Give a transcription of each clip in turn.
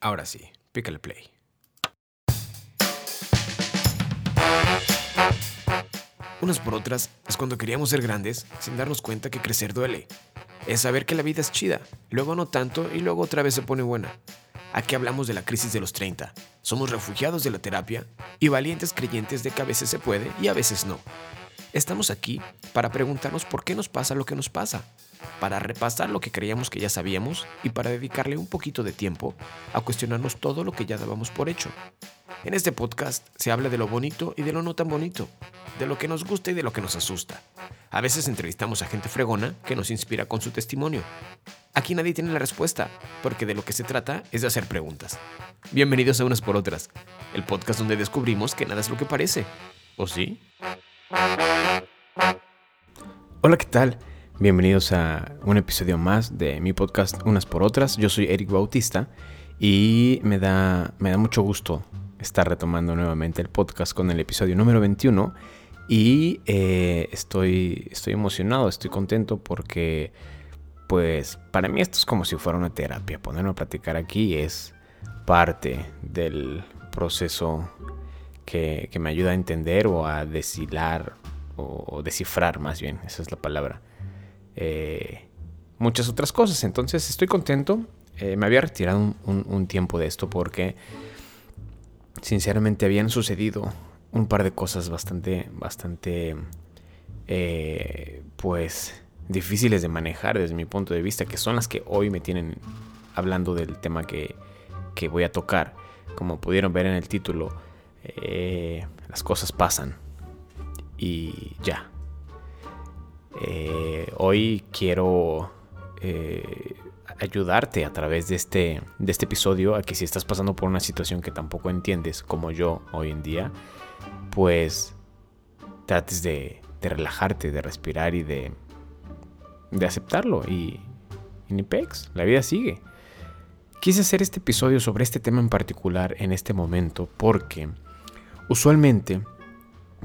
Ahora sí, pícale play. Unas por otras es cuando queríamos ser grandes sin darnos cuenta que crecer duele. Es saber que la vida es chida, luego no tanto y luego otra vez se pone buena. Aquí hablamos de la crisis de los 30. Somos refugiados de la terapia y valientes creyentes de que a veces se puede y a veces no. Estamos aquí para preguntarnos por qué nos pasa lo que nos pasa, para repasar lo que creíamos que ya sabíamos y para dedicarle un poquito de tiempo a cuestionarnos todo lo que ya dábamos por hecho. En este podcast se habla de lo bonito y de lo no tan bonito, de lo que nos gusta y de lo que nos asusta. A veces entrevistamos a gente fregona que nos inspira con su testimonio. Aquí nadie tiene la respuesta, porque de lo que se trata es de hacer preguntas. Bienvenidos a Unas por Otras, el podcast donde descubrimos que nada es lo que parece. ¿O sí? Hola, ¿qué tal? Bienvenidos a un episodio más de mi podcast Unas por Otras. Yo soy Eric Bautista y me da, me da mucho gusto estar retomando nuevamente el podcast con el episodio número 21 y eh, estoy, estoy emocionado, estoy contento porque pues para mí esto es como si fuera una terapia. Ponerme a platicar aquí es parte del proceso que, me ayuda a entender o a deshilar o, descifrar más bien, esa es la palabra. Eh, muchas otras cosas. Entonces estoy contento. Eh, me había retirado un, tiempo de esto porque sinceramente habían sucedido un par de cosas bastante, bastante, eh, pues, difíciles de manejar desde mi punto de vista, que son las que hoy me tienen hablando del tema que, que voy a tocar. Como pudieron ver en el título, eh, las cosas pasan y ya. Eh, hoy quiero ayudarte a través de este, de este episodio a que si estás pasando por una situación que tampoco entiendes, como yo hoy en día, pues trates de, relajarte, de respirar y de, de aceptarlo. Y, y ni pex, la vida sigue. Quise hacer este episodio sobre este tema en particular en este momento porque usualmente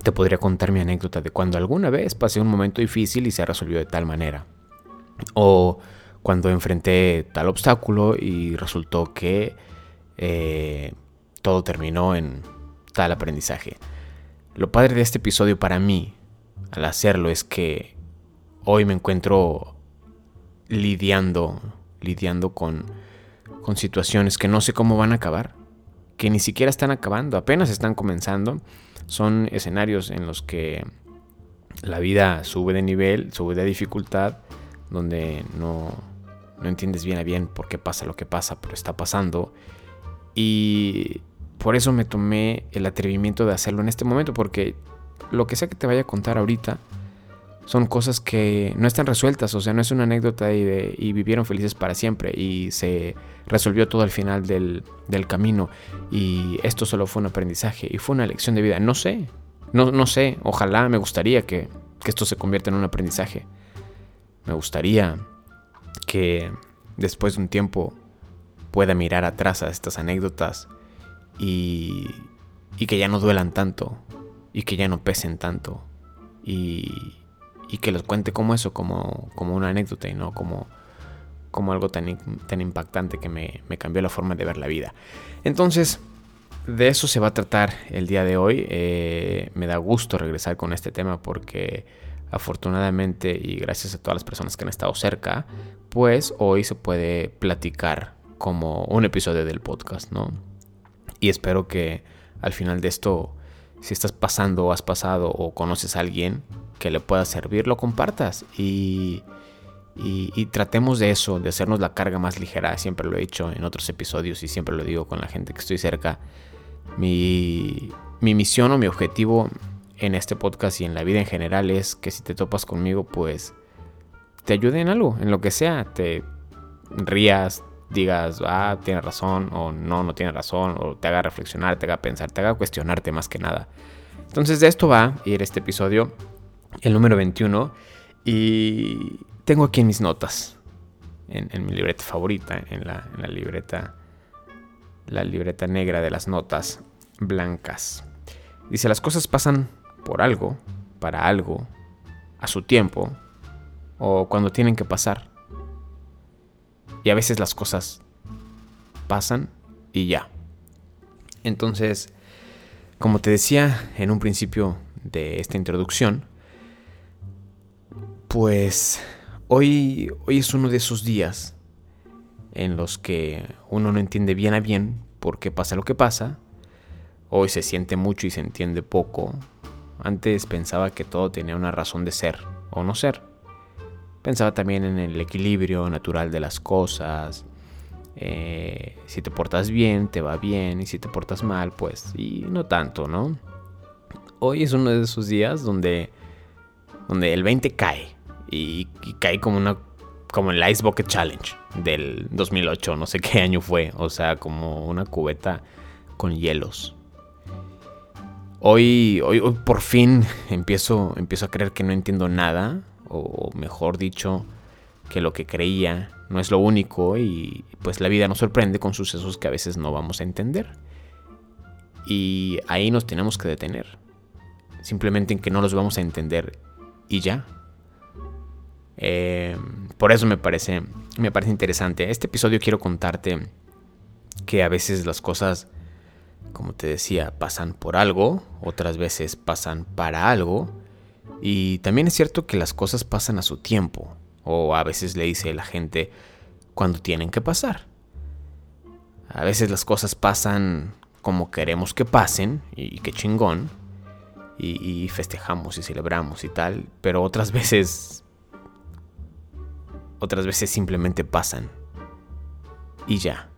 te podría contar mi anécdota de cuando alguna vez pasé un momento difícil y se resolvió de tal manera. O cuando enfrenté tal obstáculo y resultó que eh, todo terminó en tal aprendizaje. Lo padre de este episodio para mí, al hacerlo, es que hoy me encuentro lidiando, lidiando con, con situaciones que no sé cómo van a acabar, que ni siquiera están acabando, apenas están comenzando. Son escenarios en los que la vida sube de nivel, sube de dificultad, donde no, no entiendes bien a bien por qué pasa lo que pasa, pero está pasando. Y por eso me tomé el atrevimiento de hacerlo en este momento, porque lo que sea que te vaya a contar ahorita son cosas que no están resueltas, o sea, no es una anécdota y, y vivieron felices para siempre y se resolvió todo al final del, camino y esto solo fue un aprendizaje y fue una lección de vida. No sé, no, no sé, ojalá me gustaría que, que esto se convierta en un aprendizaje. Me gustaría que después de un tiempo pueda mirar atrás a estas anécdotas y, que ya no duelan tanto y que ya no pesen tanto y, que los cuente como eso, como, como una anécdota y no como, como algo tan, tan impactante que me, cambió la forma de ver la vida. Entonces, de eso se va a tratar el día de hoy. Eh, me da gusto regresar con este tema porque afortunadamente y gracias a todas las personas que han estado cerca, pues hoy se puede platicar como un episodio del podcast, ¿no? Y espero que al final de esto, si estás pasando o has pasado o conoces a alguien que le pueda servir, lo compartas y, y, tratemos de eso, de hacernos la carga más ligera. Siempre lo he dicho en otros episodios y siempre lo digo con la gente que estoy cerca. Mi, mi misión o mi objetivo en este podcast y en la vida en general es que si te topas conmigo, pues te ayude en algo, en lo que sea, te rías, digas, ah, tiene razón, o no, no tiene razón, o te haga reflexionar, te haga pensar, te haga cuestionarte más que nada. Entonces de esto va a ir este episodio, el número 21, y tengo aquí mis notas, en, mi libreta favorita, en en la libreta, la libreta negra de las notas blancas. Dice, las cosas pasan por algo, para algo, a su tiempo, o cuando tienen que pasar. Y a veces las cosas pasan y ya. Entonces, como te decía en un principio de esta introducción, pues hoy, hoy es uno de esos días en los que uno no entiende bien a bien por qué pasa lo que pasa. Hoy se siente mucho y se entiende poco. Antes pensaba que todo tenía una razón de ser o no ser. Pensaba también en el equilibrio natural de las cosas. Eh, si te portas bien, te va bien. Y si te portas mal, pues, y no tanto, ¿no? Hoy es uno de esos días donde, donde el 20 cae y, cae como una como el Ice Bucket Challenge del 2008, no sé qué año fue, o sea, como una cubeta con hielos. Hoy, hoy, hoy por fin empiezo, empiezo a creer que no entiendo nada, o mejor dicho, que lo que creía no es lo único y pues la vida nos sorprende con sucesos que a veces no vamos a entender. Y ahí nos tenemos que detener. Simplemente en que no los vamos a entender y ya. Eh, por eso me parece, me parece interesante. Este episodio quiero contarte que a veces las cosas, como te decía, pasan por algo, otras veces pasan para algo. Y también es cierto que las cosas pasan a su tiempo, o a veces le dice la gente cuando tienen que pasar. A veces las cosas pasan como queremos que pasen, y qué chingón, y festejamos y celebramos y tal, pero otras veces otras veces simplemente pasan. Y ya.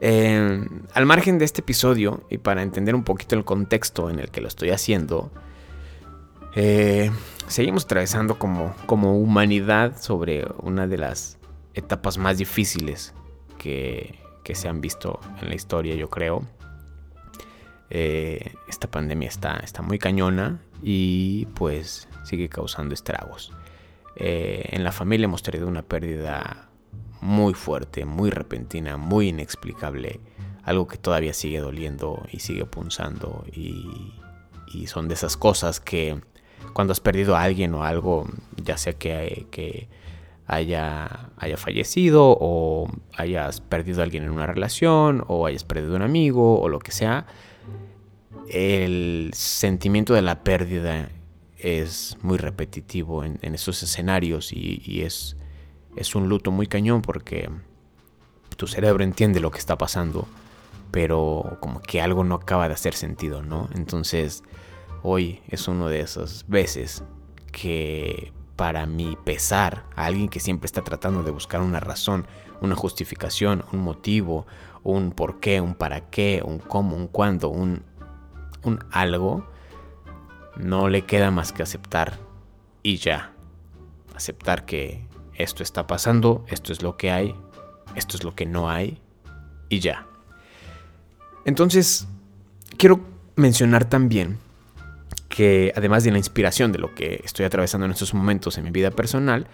Eh, al margen de este episodio, y para entender un poquito el contexto en el que lo estoy haciendo, eh, seguimos atravesando como, como humanidad sobre una de las etapas más difíciles que, que se han visto en la historia, yo creo. Eh, esta pandemia está, está muy cañona y pues sigue causando estragos. Eh, en la familia hemos tenido una pérdida muy fuerte, muy repentina, muy inexplicable, algo que todavía sigue doliendo y sigue punzando y, son de esas cosas que cuando has perdido a alguien o algo, ya sea que, que haya, haya fallecido o hayas perdido a alguien en una relación o hayas perdido un amigo o lo que sea, el sentimiento de la pérdida es muy repetitivo en, esos escenarios y, es, es un luto muy cañón porque tu cerebro entiende lo que está pasando, pero como que algo no acaba de hacer sentido, ¿no? Entonces, hoy es uno de esas veces que para mi pesar, a alguien que siempre está tratando de buscar una razón, una justificación, un motivo, un por qué, un para qué, un cómo, un cuándo, un, un algo, no le queda más que aceptar y ya. Aceptar que esto está pasando, esto es lo que hay, esto es lo que no hay y ya. Entonces, quiero mencionar también que además de la inspiración de lo que estoy atravesando en estos momentos en mi vida personal,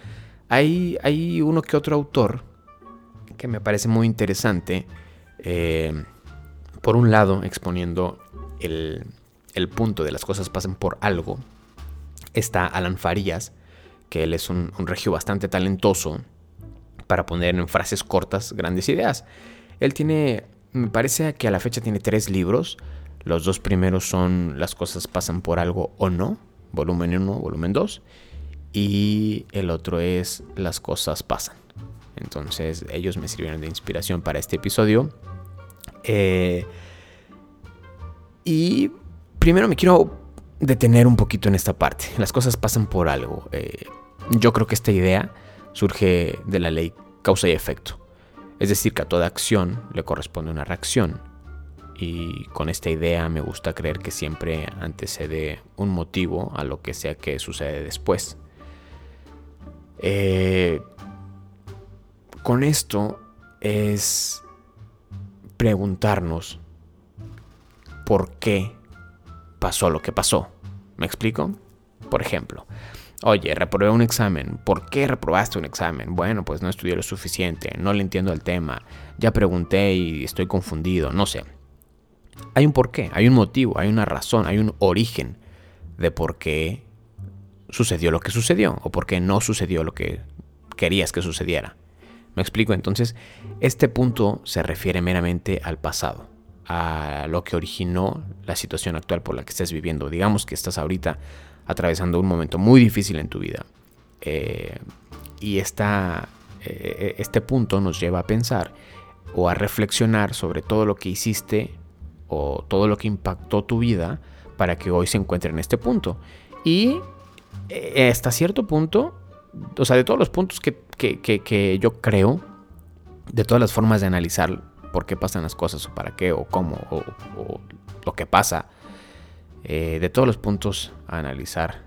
hay, hay uno que otro autor que me parece muy interesante. Eh, por un lado, exponiendo el, el punto de las cosas pasan por algo, está Alan Farías, que él es un, regio bastante talentoso para poner en frases cortas grandes ideas. Él tiene, me parece que a la fecha tiene tres libros. Los dos primeros son Las cosas pasan por algo o no, volumen 1, volumen 2. Y el otro es Las cosas pasan. Entonces ellos me sirvieron de inspiración para este episodio. Eh, y primero me quiero detener un poquito en esta parte. Las cosas pasan por algo. Eh, yo creo que esta idea surge de la ley causa y efecto. Es decir, que a toda acción le corresponde una reacción. Y con esta idea me gusta creer que siempre antecede un motivo a lo que sea que sucede después. Eh, con esto es preguntarnos por qué pasó lo que pasó. ¿Me explico? Por ejemplo, oye, reprobé un examen. ¿Por qué reprobaste un examen? Bueno, pues no estudié lo suficiente, no le entiendo el tema, ya pregunté y estoy confundido, no sé. Hay un porqué, hay un motivo, hay una razón, hay un origen de por qué sucedió lo que sucedió o por qué no sucedió lo que querías que sucediera. Me explico, entonces este punto se refiere meramente al pasado, a lo que originó la situación actual por la que estés viviendo. Digamos que estás ahorita atravesando un momento muy difícil en tu vida. Eh, y esta, eh, este punto nos lleva a pensar o a reflexionar sobre todo lo que hiciste o todo lo que impactó tu vida para que hoy se encuentre en este punto. Y eh, hasta cierto punto, o sea, de todos los puntos que, yo creo, de todas las formas de analizar por qué pasan las cosas o para qué o cómo o, lo que pasa, eh, de todos los puntos a analizar,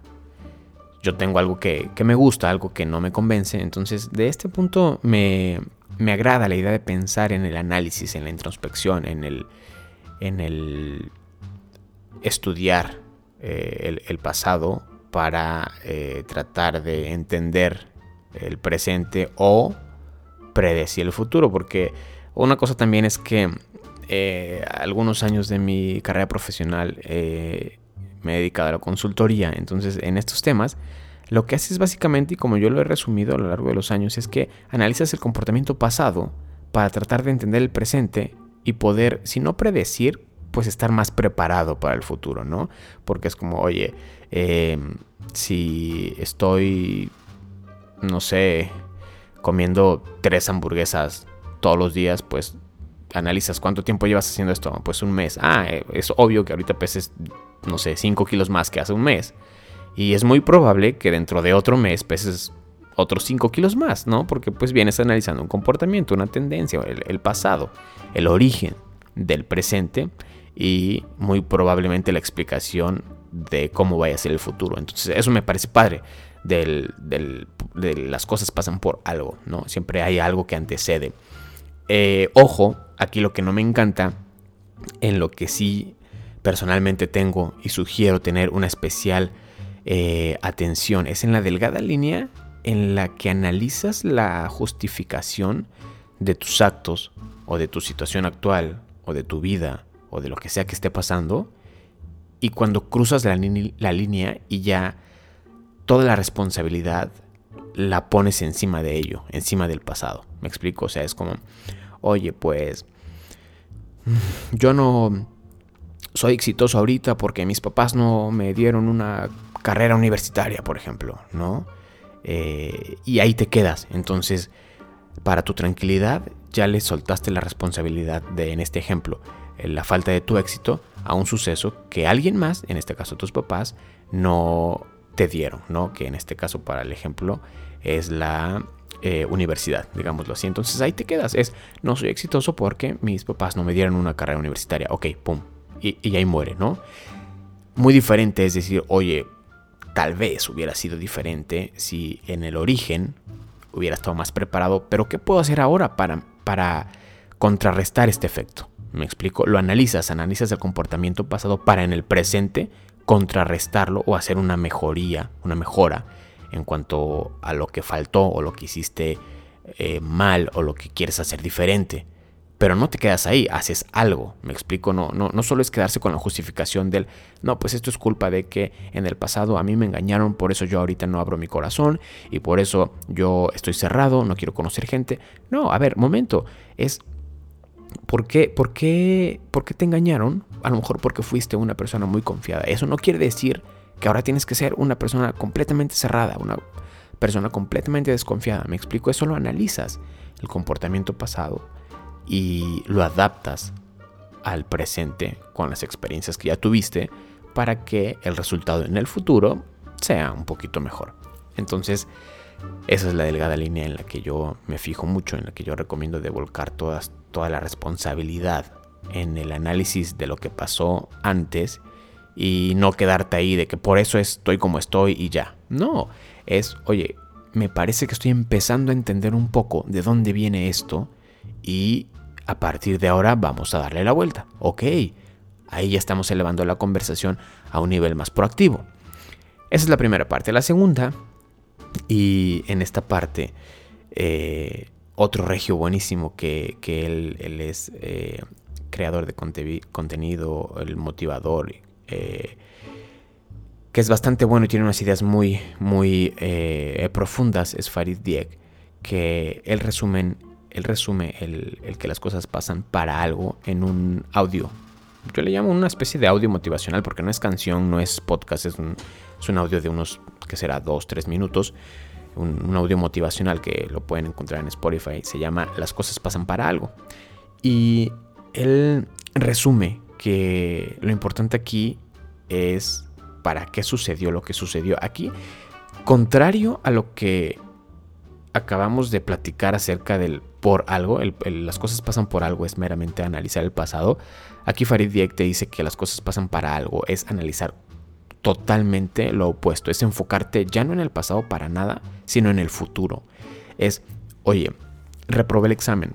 yo tengo algo que, me gusta, algo que no me convence. Entonces, de este punto me, me agrada la idea de pensar en el análisis, en la introspección, en el, en el estudiar eh, el, pasado para eh, tratar de entender el presente o predecir el futuro. Porque una cosa también es que eh, algunos años de mi carrera profesional me he dedicado a la consultoría. Entonces, en estos temas, lo que haces es básicamente, y como yo lo he resumido a lo largo de los años, es que analizas el comportamiento pasado para tratar de entender el presente y poder, si no predecir, pues estar más preparado para el futuro, ¿no? Porque es como, oye, em, si estoy, no sé, comiendo tres hamburguesas todos los días, pues analizas cuánto tiempo llevas haciendo esto, pues un mes. Ah, eh, es obvio que ahorita peses, no sé, 5 kilos más que hace un mes. Y es muy probable que dentro de otro mes peses otros 5 kilos más, ¿no? Porque pues vienes analizando un comportamiento, una tendencia, el pasado, el origen del presente y muy probablemente la explicación de cómo vaya a ser el futuro. Entonces eso me parece padre. Del, de las cosas pasan por algo, ¿no? Siempre hay algo que antecede. Eh, ojo, aquí lo que no me encanta, en lo que sí personalmente tengo y sugiero tener una especial eh, atención, es en la delgada línea en la que analizas la justificación de tus actos o de tu situación actual o de tu vida o de lo que sea que esté pasando. Y cuando cruzas la, línea y ya toda la responsabilidad la pones encima de ello, encima del pasado. ¿Me explico? O sea, es como, oye, pues yo no soy exitoso ahorita porque mis papás no me dieron una carrera universitaria, por ejemplo, ¿no? Eh, y ahí te quedas. Entonces, para tu tranquilidad, ya le soltaste la responsabilidad de, en este ejemplo, eh, la falta de tu éxito a un suceso que alguien más, en este caso tus papás, no te dieron, ¿no? Que en este caso, para el ejemplo, es la eh, universidad, digámoslo así. Entonces ahí te quedas. Es, no soy exitoso porque mis papás no me dieron una carrera universitaria. Ok, pum. Y, y ahí muere, ¿no? Muy diferente es decir, oye, tal vez hubiera sido diferente si en el origen hubiera estado más preparado, pero ¿qué puedo hacer ahora para, para contrarrestar este efecto? Me explico, lo analizas, analizas el comportamiento pasado para en el presente contrarrestarlo o hacer una mejoría, una mejora en cuanto a lo que faltó o lo que hiciste eh, mal o lo que quieres hacer diferente. Pero no te quedas ahí, haces algo. Me explico, no, no, no solo es quedarse con la justificación del, no, pues esto es culpa de que en el pasado a mí me engañaron, por eso yo ahorita no abro mi corazón y por eso yo estoy cerrado, no quiero conocer gente. No, a ver, momento, es ¿Por qué, por, qué, ¿Por qué te engañaron? A lo mejor porque fuiste una persona muy confiada. Eso no quiere decir que ahora tienes que ser una persona completamente cerrada, una persona completamente desconfiada. Me explico, eso lo analizas, el comportamiento pasado, y lo adaptas al presente con las experiencias que ya tuviste para que el resultado en el futuro sea un poquito mejor. Entonces, esa es la delgada línea en la que yo me fijo mucho, en la que yo recomiendo de volcar todas, toda la responsabilidad en el análisis de lo que pasó antes y no quedarte ahí de que por eso estoy como estoy y ya. No, es, oye, me parece que estoy empezando a entender un poco de dónde viene esto y a partir de ahora vamos a darle la vuelta. Ok, ahí ya estamos elevando la conversación a un nivel más proactivo. Esa es la primera parte. La segunda y en esta parte, eh, otro regio buenísimo que, él, es eh, creador de contenido, el motivador, eh, que es bastante bueno y tiene unas ideas muy, muy profundas, es Farid Diek, que él resumen, él resume el, que las cosas pasan para algo en un audio. Yo le llamo una especie de audio motivacional porque no es canción, no es podcast, es un, es un audio de unos, que será, dos, tres minutos. Un, un, audio motivacional que lo pueden encontrar en Spotify. Se llama Las cosas pasan para algo. Y él resume que lo importante aquí es para qué sucedió lo que sucedió aquí. Contrario a lo que acabamos de platicar acerca del por algo, las cosas pasan por algo, es meramente analizar el pasado. Aquí Farid Diek te dice que las cosas pasan para algo, es analizar totalmente lo opuesto, es enfocarte ya no en el pasado para nada, sino en el futuro. Es, oye, reprobé el examen.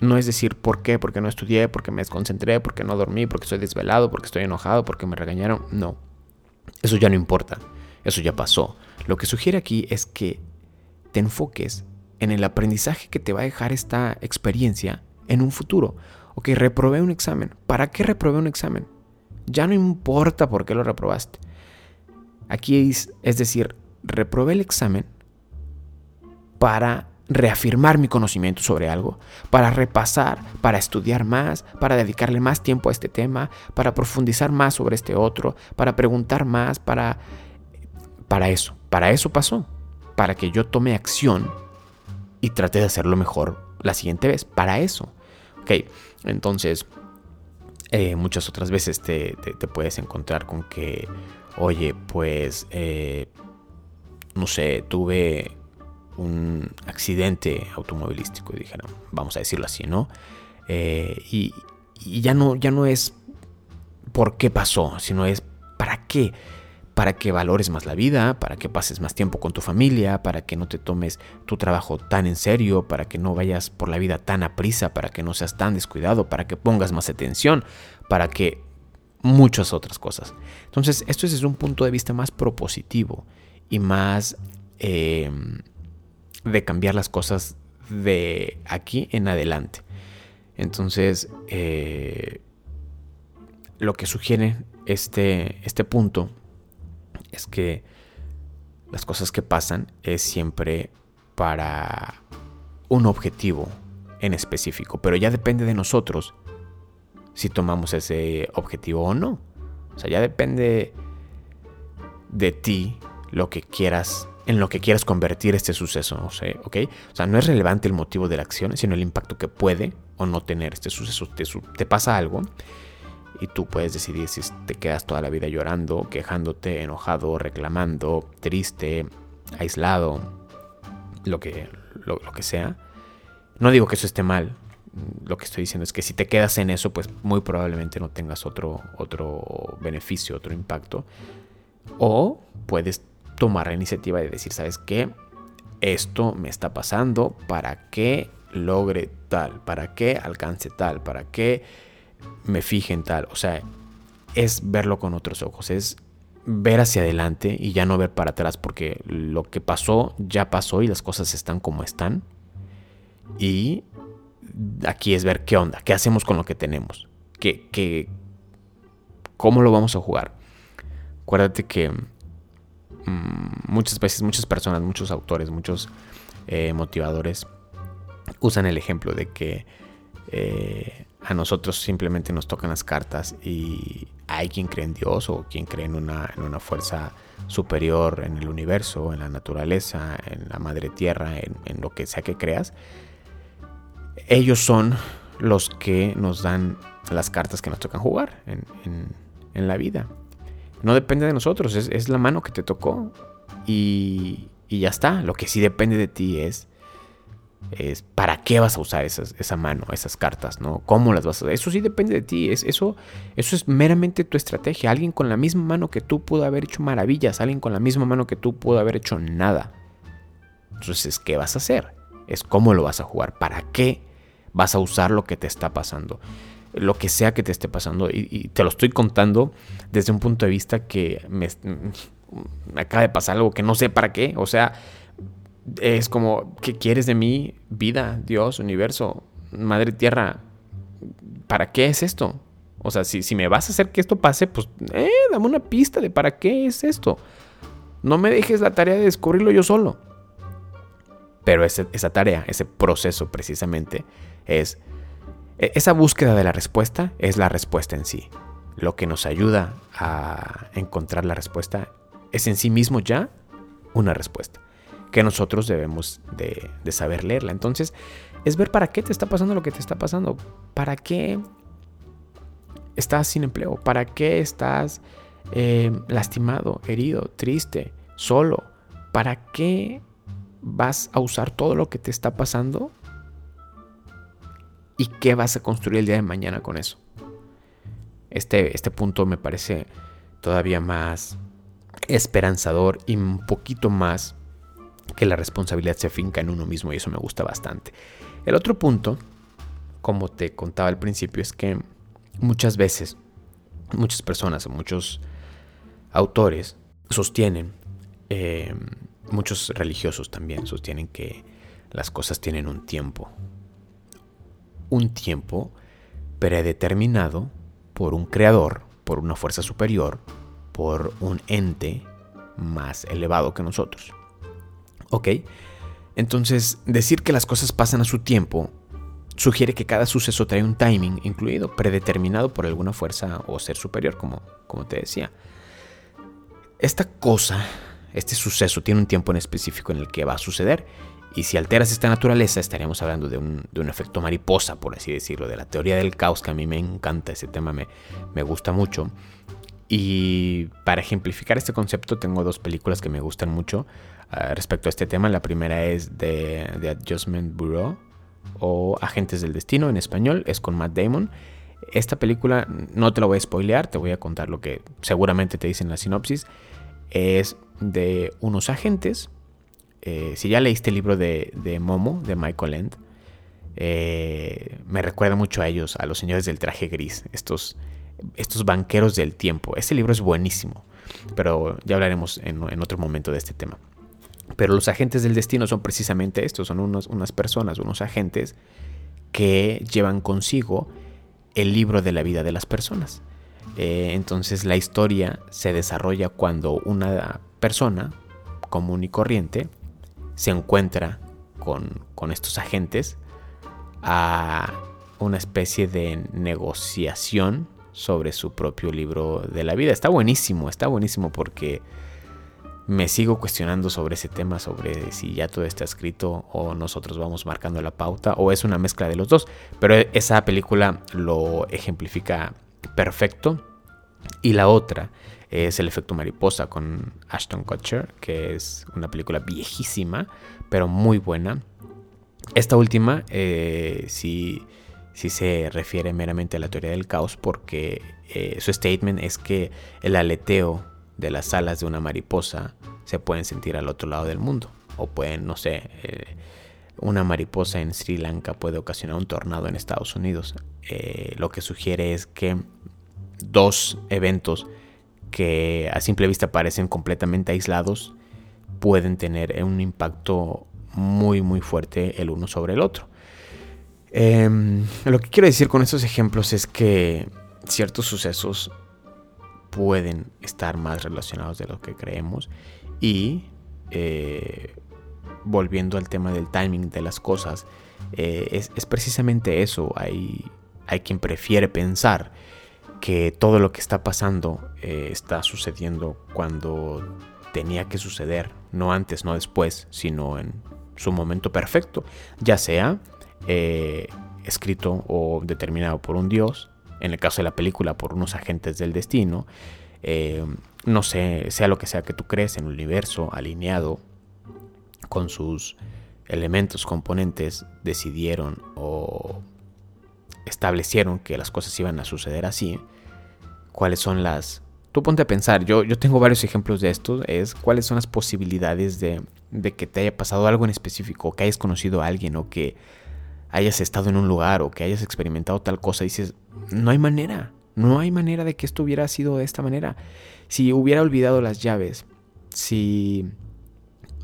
No es decir por qué, porque no estudié, porque me desconcentré, porque no dormí, porque estoy desvelado, porque estoy enojado, porque me regañaron. No, eso ya no importa, eso ya pasó. Lo que sugiere aquí es que te enfoques en el aprendizaje que te va a dejar esta experiencia en un futuro. Ok, reprobé un examen. ¿Para qué reprobé un examen? Ya no importa por qué lo reprobaste. Aquí es, es decir, reprobé el examen para reafirmar mi conocimiento sobre algo, para repasar, para estudiar más, para dedicarle más tiempo a este tema, para profundizar más sobre este otro, para preguntar más, para para eso, para eso pasó para que yo tome acción y trate de hacerlo mejor la siguiente vez. Para eso. Ok, entonces eh, muchas otras veces te, puedes encontrar con que, oye, pues, eh, no sé, tuve un accidente automovilístico, dijeron, vamos a decirlo así, ¿no? Eh, y, y, ya no, ya no es por qué pasó, sino es para qué para que valores más la vida, para que pases más tiempo con tu familia, para que no te tomes tu trabajo tan en serio, para que no vayas por la vida tan a prisa, para que no seas tan descuidado, para que pongas más atención, para que muchas otras cosas. Entonces, esto es desde un punto de vista más propositivo y más em, de cambiar las cosas de aquí en adelante. Entonces, eh, lo que sugiere este, este punto es que las cosas que pasan es siempre para un objetivo en específico, pero ya depende de nosotros si tomamos ese objetivo o no. O sea, ya depende de ti lo que quieras, en lo que quieras convertir este suceso, ¿ok? O sea, no es relevante el motivo de la acción, sino el impacto que puede o no tener este suceso. Te, te pasa algo y tú puedes decidir si te quedas toda la vida llorando, quejándote, enojado, reclamando, triste, aislado, lo que, lo, que sea. No digo que eso esté mal, lo que estoy diciendo es que si te quedas en eso, pues muy probablemente no tengas otro, otro beneficio, otro impacto. O puedes tomar la iniciativa de decir, ¿sabes qué? Esto me está pasando para que logre tal, para que alcance tal, para que me fije en tal. O sea, es verlo con otros ojos, es ver hacia adelante y ya no ver para atrás, porque lo que pasó ya pasó y las cosas están como están. Y aquí es ver qué onda, qué hacemos con lo que tenemos, qué, qué, cómo lo vamos a jugar. Acuérdate que mm, muchas veces, muchas personas, muchos autores, muchos eh, motivadores usan el ejemplo de que eh, a nosotros simplemente nos tocan las cartas y hay quien cree en Dios o quien cree en una, en una fuerza superior en el universo, en la naturaleza, en la madre tierra, en, lo que sea que creas. Ellos son los que nos dan las cartas que nos tocan jugar en, la vida. No depende de nosotros, es, la mano que te tocó y, y ya está. Lo que sí depende de ti es es para qué vas a usar esa mano, esas cartas, ¿no? ¿Cómo las vas a usar? Eso sí depende de ti, es, eso, eso es meramente tu estrategia. Alguien con la misma mano que tú pudo haber hecho maravillas, alguien con la misma mano que tú pudo haber hecho nada. Entonces, ¿qué vas a hacer? Es cómo lo vas a jugar, para qué vas a usar lo que te está pasando. Lo que sea que te esté pasando, y, te lo estoy contando desde un punto de vista que me, acaba de pasar algo que no sé para qué. O sea, es como, ¿qué quieres de mí? Vida, Dios, universo, Madre Tierra. ¿Para qué es esto? O sea, si, si me vas a hacer que esto pase, pues, eh, dame una pista de para qué es esto. No me dejes la tarea de descubrirlo yo solo. Pero esa tarea, ese proceso precisamente, es... E, esa búsqueda de la respuesta es la respuesta en sí. Lo que nos ayuda a encontrar la respuesta es en sí mismo ya una respuesta que nosotros debemos de, saber leerla. Entonces, es ver para qué te está pasando lo que te está pasando. ¿Para qué estás sin empleo? ¿Para qué estás eh, lastimado, herido, triste, solo? ¿Para qué vas a usar todo lo que te está pasando? ¿Y qué vas a construir el día de mañana con eso? Este, este punto me parece todavía más esperanzador y un poquito más que la responsabilidad se finca en uno mismo y eso me gusta bastante. El otro punto, como te contaba al principio, es que muchas veces, muchas personas o muchos autores sostienen, eh, muchos religiosos también sostienen que las cosas tienen un tiempo. Un tiempo predeterminado por un creador, por una fuerza superior, por un ente más elevado que nosotros. ¿Ok? Entonces, decir que las cosas pasan a su tiempo sugiere que cada suceso trae un timing incluido, predeterminado por alguna fuerza o ser superior, como, como te decía. Esta cosa, este suceso, tiene un tiempo en específico en el que va a suceder. Y si alteras esta naturaleza, estaríamos hablando de un, efecto mariposa, por así decirlo, de la teoría del caos, que a mí me encanta, ese tema me, me gusta mucho. Y para ejemplificar este concepto tengo dos películas que me gustan mucho ah, respecto a este tema. La primera es The, The Adjustment Bureau o Agentes del Destino en español, es con Matt Damon. Esta película no te la voy a spoilear, te voy a contar lo que seguramente te dicen en la sinopsis. Es de unos agentes. Eh, si ya leíste el libro de, Momo, de Michael End, eh, me recuerda mucho a ellos, a los señores del traje gris, estos estos banqueros del tiempo. Este libro es buenísimo, pero ya hablaremos en, otro momento de este tema. Pero los agentes del destino son precisamente estos, son unas personas, unos agentes que llevan consigo el libro de la vida de las personas. Eh, entonces la historia se desarrolla cuando una persona común y corriente se encuentra con, con estos agentes a una especie de negociación sobre su propio libro de la vida. Está buenísimo, está buenísimo porque me sigo cuestionando sobre ese tema, sobre si ya todo está escrito o nosotros vamos marcando la pauta o es una mezcla de los dos. Pero esa película lo ejemplifica perfecto. Y la otra es El efecto mariposa con Ashton Kutcher, que es una película viejísima, pero muy buena. Esta última, eh, sí si se refiere meramente a la teoría del caos porque eh, su statement es que el aleteo de las alas de una mariposa se pueden sentir al otro lado del mundo o pueden, no sé, eh, una mariposa en Sri Lanka puede ocasionar un tornado en Estados Unidos. Eh, lo que sugiere es que dos eventos que a simple vista parecen completamente aislados pueden tener un impacto muy muy fuerte el uno sobre el otro. Em, lo que quiero decir con estos ejemplos es que ciertos sucesos pueden estar más relacionados de lo que creemos y eh, volviendo al tema del timing de las cosas, eh, es, precisamente eso. Hay, hay quien prefiere pensar que todo lo que está pasando eh, está sucediendo cuando tenía que suceder, no antes, no después, sino en su momento perfecto, ya sea eh, escrito o determinado por un dios, en el caso de la película por unos agentes del destino, no sé, sea lo que sea que tú crees en el universo alineado con sus elementos, componentes, decidieron o establecieron que las cosas iban a suceder así, cuáles son las... Tú ponte a pensar, yo, yo tengo varios ejemplos de esto, es cuáles son las posibilidades de, de que te haya pasado algo en específico, que hayas conocido a alguien o que hayas estado en un lugar o que hayas experimentado tal cosa, dices, no hay manera, no hay manera de que esto hubiera sido de esta manera. Si hubiera olvidado las llaves, si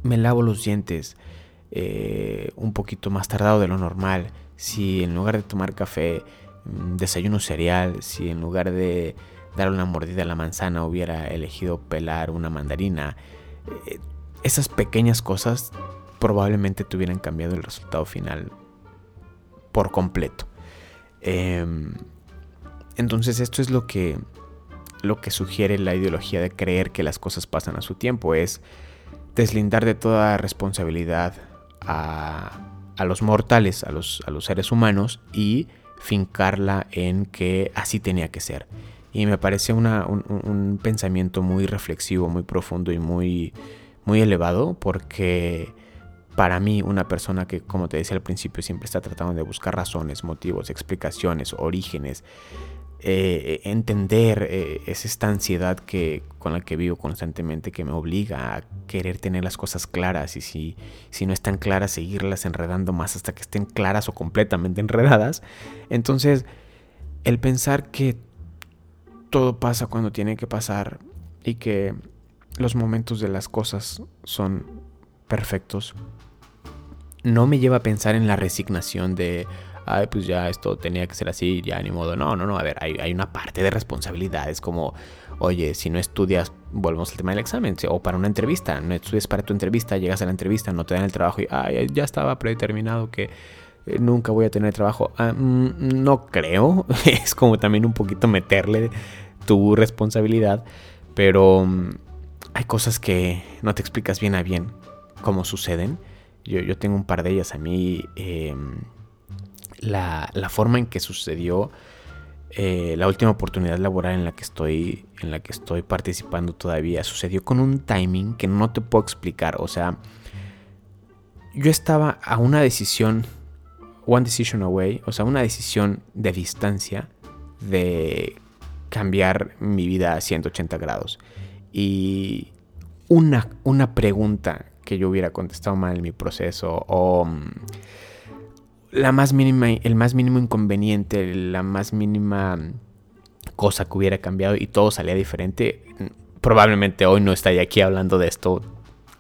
me lavo los dientes eh, un poquito más tardado de lo normal, si en lugar de tomar café mm, desayuno cereal, si en lugar de dar una mordida a la manzana hubiera elegido pelar una mandarina, eh, esas pequeñas cosas probablemente te hubieran cambiado el resultado final por completo. Em, entonces esto es lo que, lo que sugiere la ideología de creer que las cosas pasan a su tiempo, es deslindar de toda responsabilidad a, los mortales, a los, a los seres humanos y fincarla en que así tenía que ser. Y me parece un, pensamiento muy reflexivo, muy profundo y muy, muy elevado porque para mí una persona que, como te decía al principio, siempre está tratando de buscar razones, motivos, explicaciones, orígenes, eh, entender eh, es esta ansiedad que, con la que vivo constantemente que me obliga a querer tener las cosas claras y si, si no están claras seguirlas enredando más hasta que estén claras o completamente enredadas. Entonces, el pensar que todo pasa cuando tiene que pasar y que los momentos de las cosas son perfectos, no me lleva a pensar en la resignación de ay, pues ya esto tenía que ser así, ya ni modo. No, no, no, a ver, hay, una parte de responsabilidades como, oye, si no estudias, volvemos al tema del examen, o para una entrevista, no estudias para tu entrevista, llegas a la entrevista, no te dan el trabajo y, ay, ya estaba predeterminado que eh, nunca voy a tener trabajo. Ah, mm, no creo, es como también un poquito meterle tu responsabilidad, pero mm, hay cosas que no te explicas bien a bien cómo suceden. Yo, yo tengo un par de ellas a mí. Eh, la, forma en que sucedió eh, la última oportunidad laboral en la que estoy en la que estoy participando todavía sucedió con un timing que no te puedo explicar. O sea yo estaba a una decisión one decision away o sea una decisión de distancia de cambiar mi vida a 180 grados. Y una, una pregunta que yo hubiera contestado mal en mi proceso o mm, la más mínima, el más mínimo inconveniente, la más mínima cosa que hubiera cambiado y todo salía diferente, probablemente hoy no estaría aquí hablando de esto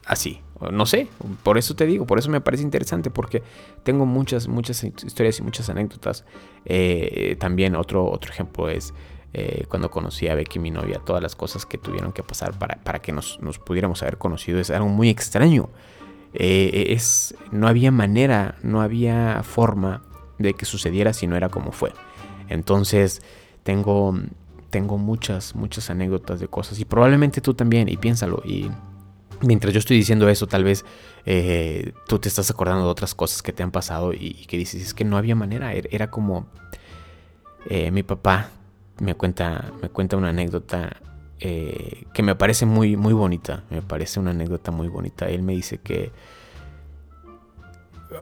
así. No sé, por eso te digo, por eso me parece interesante, porque tengo muchas, muchas historias y muchas anécdotas. Eh, también otro, otro ejemplo es eh, cuando conocí a Becky, mi novia, todas las cosas que tuvieron que pasar para, para que nos, nos pudiéramos haber conocido. Es algo muy extraño. Eh, es, no había manera, no había forma de que sucediera si no era como fue. Entonces tengo, tengo muchas, muchas anécdotas de cosas y probablemente tú también, y piénsalo. Y mientras yo estoy diciendo eso, tal vez eh, tú te estás acordando de otras cosas que te han pasado y, que dices, es que no había manera, er, era, como eh, mi papá me cuenta, me cuenta una anécdota eh, que me parece muy, muy bonita. Me parece una anécdota muy bonita. Él me dice que.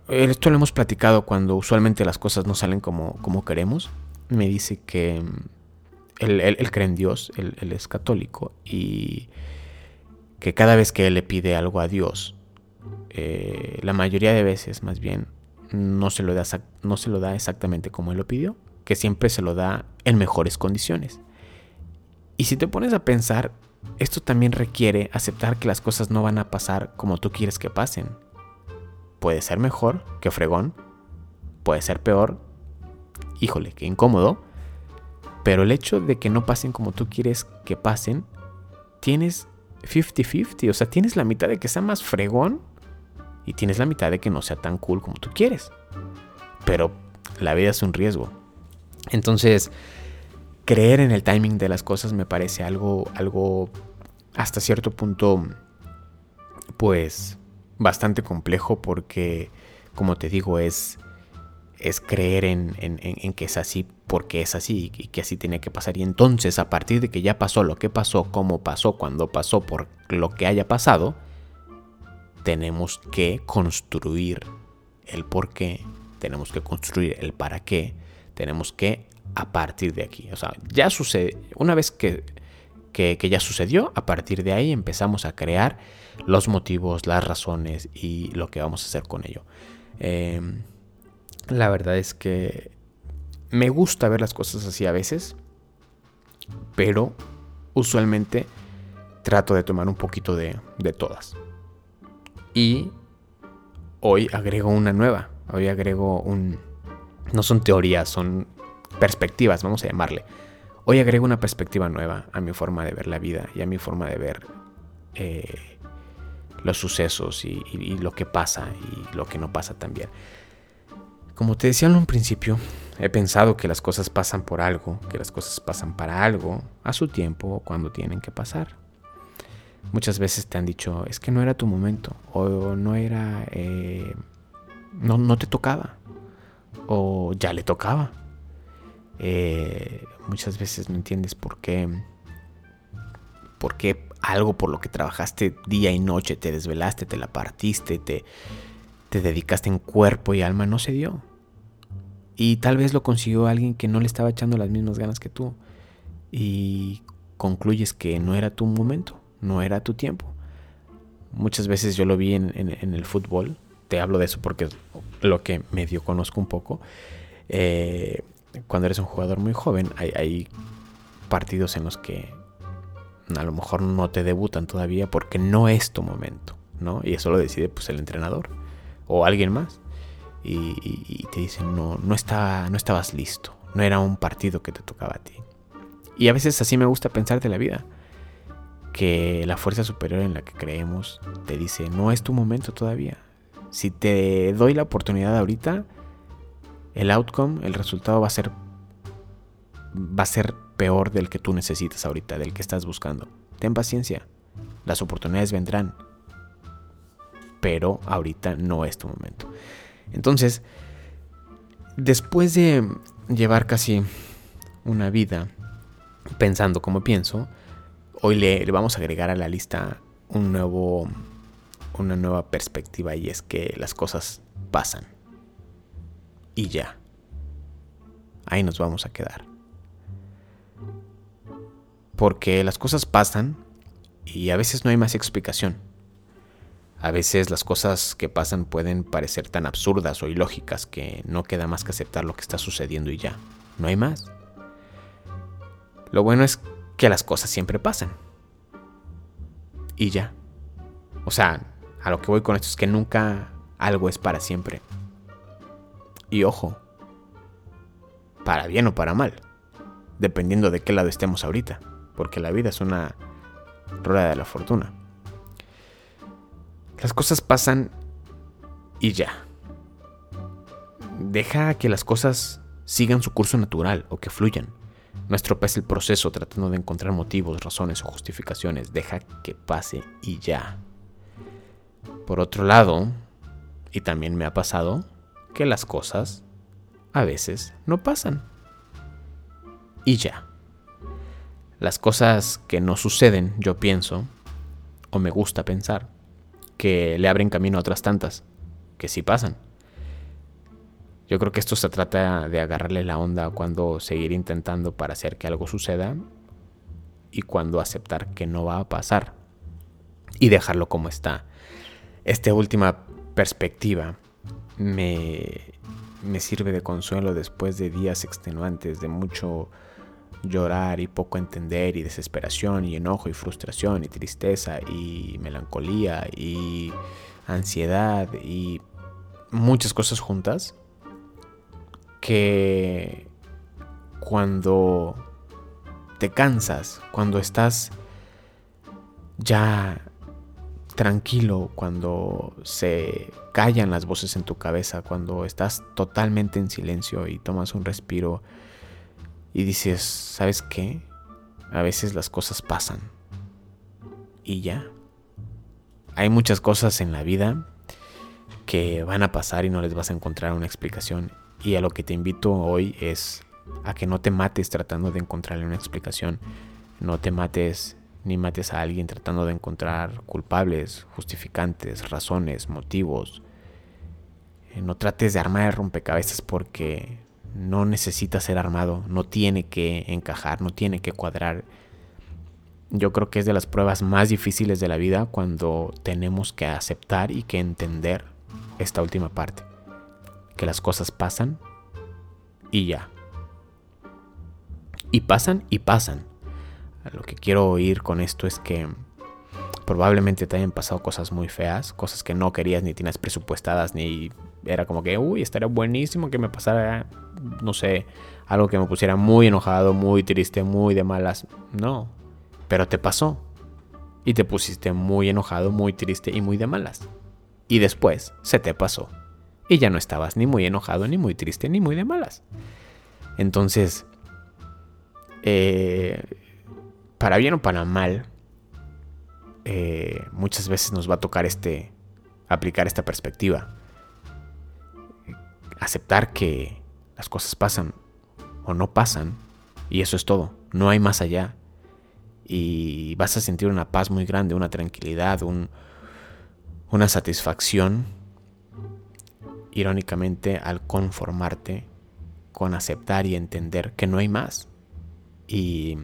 Eh, esto lo hemos platicado cuando usualmente las cosas no salen como, como queremos. Me dice que mm, él, cree en Dios, él, es católico y que cada vez que él le pide algo a Dios, eh, la mayoría de veces más bien no se, lo da, no se lo da exactamente como él lo pidió, que siempre se lo da en mejores condiciones. Y si te pones a pensar, esto también requiere aceptar que las cosas no van a pasar como tú quieres que pasen. Puede ser mejor que fregón, puede ser peor, híjole, qué incómodo, pero el hecho de que no pasen como tú quieres que pasen, tienes 50-50, o sea, tienes la mitad de que sea más fregón y tienes la mitad de que no sea tan cool como tú quieres. Pero la vida es un riesgo. Entonces, creer en el timing de las cosas me parece algo, algo hasta cierto punto, pues, bastante complejo porque, como te digo, es, es creer en, en, que es así porque es así y que así tiene que pasar. Y entonces, a partir de que ya pasó lo que pasó, cómo pasó, cuando pasó, por lo que haya pasado, tenemos que construir el por qué, tenemos que construir el para qué, tenemos que a partir de aquí. O sea, ya sucede, una vez que, que, ya sucedió, a partir de ahí empezamos a crear los motivos, las razones y lo que vamos a hacer con ello. Em, la verdad es que me gusta ver las cosas así a veces, pero usualmente trato de tomar un poquito de, de todas. Y hoy agrego una nueva, hoy agrego un... No son teorías, son perspectivas, vamos a llamarle. Hoy agrego una perspectiva nueva a mi forma de ver la vida y a mi forma de ver eh, los sucesos y, lo que pasa y lo que no pasa también. Como te decía en un principio, he pensado que las cosas pasan por algo, que las cosas pasan para algo, a su tiempo, cuando tienen que pasar. Muchas veces te han dicho, es que no era tu momento, o no era, eh, no, no te tocaba, o ya le tocaba. Eh, muchas veces no entiendes por qué, por qué algo por lo que trabajaste día y noche, te desvelaste, te la partiste, te, te dedicaste en cuerpo y alma, no se dio. Y tal vez lo consiguió alguien que no le estaba echando las mismas ganas que tú. Y concluyes que no era tu momento, no era tu tiempo. Muchas veces yo lo vi en, el fútbol, te hablo de eso porque es lo que medio conozco un poco. Eh, cuando eres un jugador muy joven, hay, hay partidos en los que a lo mejor no te debutan todavía porque no es tu momento, ¿no? Y eso lo decide pues el entrenador o alguien más. Y, te dicen, no, no, está, no estabas listo, no era un partido que te tocaba a ti. Y a veces así me gusta pensar de la vida, que la fuerza superior en la que creemos te dice, no es tu momento todavía. Si te doy la oportunidad ahorita, el outcome, el resultado va a ser va a ser peor del que tú necesitas ahorita, del que estás buscando. Ten paciencia. Las oportunidades vendrán. Pero ahorita no es tu momento. Entonces, después de llevar casi una vida pensando como pienso, hoy le, vamos a agregar a la lista un nuevo, una nueva perspectiva y es que las cosas pasan. Y ya. Ahí nos vamos a quedar porque las cosas pasan y a veces no hay más explicación. A veces las cosas que pasan pueden parecer tan absurdas o ilógicas que no queda más que aceptar lo que está sucediendo y ya. No hay más. Lo bueno es que las cosas siempre pasan. Y ya. O sea, a lo que voy con esto es que nunca algo es para siempre. Y ojo, para bien o para mal, dependiendo de qué lado estemos ahorita porque la vida es una rueda de la fortuna. Las cosas pasan y ya. Deja que las cosas sigan su curso natural o que fluyan. No estropees el proceso tratando de encontrar motivos, razones o justificaciones. Deja que pase y ya. Por otro lado, y también me ha pasado, que las cosas a veces no pasan. Y ya. Las cosas que no suceden, yo pienso, o me gusta pensar, que le abren camino a otras tantas, que sí pasan. Yo creo que esto se trata de agarrarle la onda cuando seguir intentando para hacer que algo suceda y cuando aceptar que no va a pasar y dejarlo como está. Esta última perspectiva me, me sirve de consuelo después de días extenuantes, de mucho llorar y poco entender y desesperación y enojo y frustración y tristeza y melancolía y ansiedad y muchas cosas juntas que cuando te cansas, cuando estás ya tranquilo, cuando se callan las voces en tu cabeza, cuando estás totalmente en silencio y tomas un respiro y dices, ¿sabes qué? A veces las cosas pasan. Y ya. Hay muchas cosas en la vida que van a pasar y no les vas a encontrar una explicación. Y a lo que te invito hoy es a que no te mates tratando de encontrarle una explicación. No te mates ni mates a alguien tratando de encontrar culpables, justificantes, razones, motivos. Eh, no trates de armar el rompecabezas porque no necesita ser armado, no tiene que encajar, no tiene que cuadrar. Yo creo que es de las pruebas más difíciles de la vida cuando tenemos que aceptar y que entender esta última parte. Que las cosas pasan y ya. Y pasan y pasan. Lo que quiero oír con esto es que probablemente te hayan pasado cosas muy feas, cosas que no querías ni tienes presupuestadas ni era como que, uy, estaría buenísimo que me pasara, no sé, algo que me pusiera muy enojado, muy triste, muy de malas. No, pero te pasó. y te pusiste muy enojado, muy triste y muy de malas. Y después se te pasó. Y ya no estabas ni muy enojado, ni muy triste, ni muy de malas. Entonces, eh, para bien o para mal, eh, muchas veces nos va a tocar este, aplicar esta perspectiva. Aceptar que las cosas pasan o no pasan y eso es todo. No hay más allá. Y vas a sentir una paz muy grande, una tranquilidad, una satisfacción, irónicamente, al conformarte con aceptar y entender que no hay más. Y,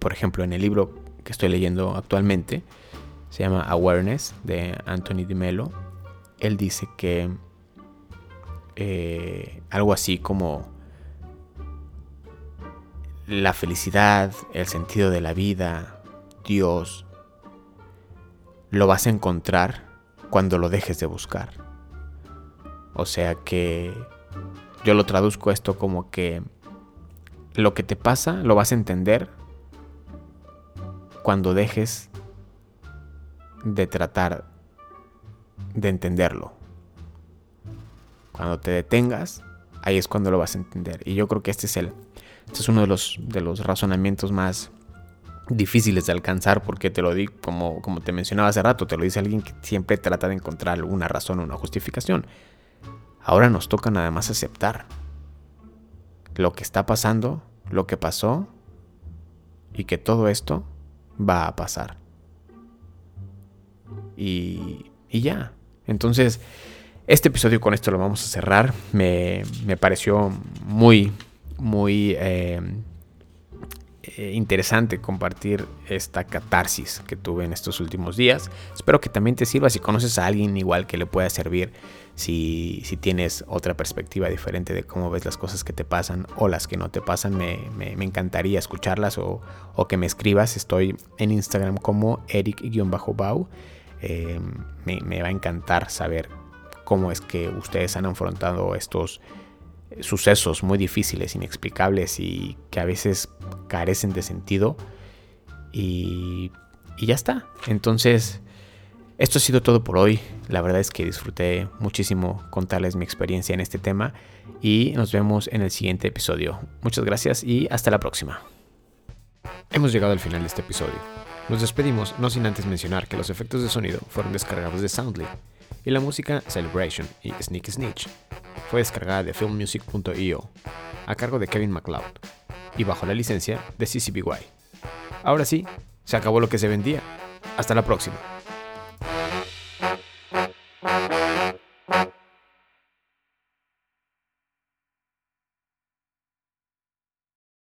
por ejemplo, en el libro que estoy leyendo actualmente, se llama Awareness de Anthony Di Mello, él dice que eh, algo así como la felicidad, el sentido de la vida, Dios, lo vas a encontrar cuando lo dejes de buscar. O sea que yo lo traduzco esto como que lo que te pasa lo vas a entender cuando dejes de tratar de entenderlo. Cuando te detengas, ahí es cuando lo vas a entender. Y yo creo que este es el, este es uno de los, de los razonamientos más difíciles de alcanzar porque te lo di como, como te mencionaba hace rato, te lo dice alguien que siempre trata de encontrar una razón o una justificación. Ahora nos toca nada más aceptar lo que está pasando, lo que pasó y que todo esto va a pasar. Y, y ya. Entonces, este episodio con esto lo vamos a cerrar. Me, me pareció muy, muy eh, eh, interesante compartir esta catarsis que tuve en estos últimos días. Espero que también te sirva si conoces a alguien igual que le pueda servir, si, si tienes otra perspectiva diferente de cómo ves las cosas que te pasan o las que no te pasan, me, me, encantaría escucharlas o, o, que me escribas. Estoy en Instagram como eric-bau. Eh, me, me va a encantar saber cómo es que ustedes han afrontado estos sucesos muy difíciles, inexplicables y que a veces carecen de sentido. Y, y ya está. Entonces, esto ha sido todo por hoy. La verdad es que disfruté muchísimo contarles mi experiencia en este tema y nos vemos en el siguiente episodio. Muchas gracias y hasta la próxima. Hemos llegado al final de este episodio. Nos despedimos no sin antes mencionar que los efectos de sonido fueron descargados de Soundly y la música Celebration y Sneak Snitch fue descargada de filmmusic.io a cargo de Kevin MacLeod y bajo la licencia de CCBY. Ahora sí, se acabó lo que se vendía. Hasta la próxima.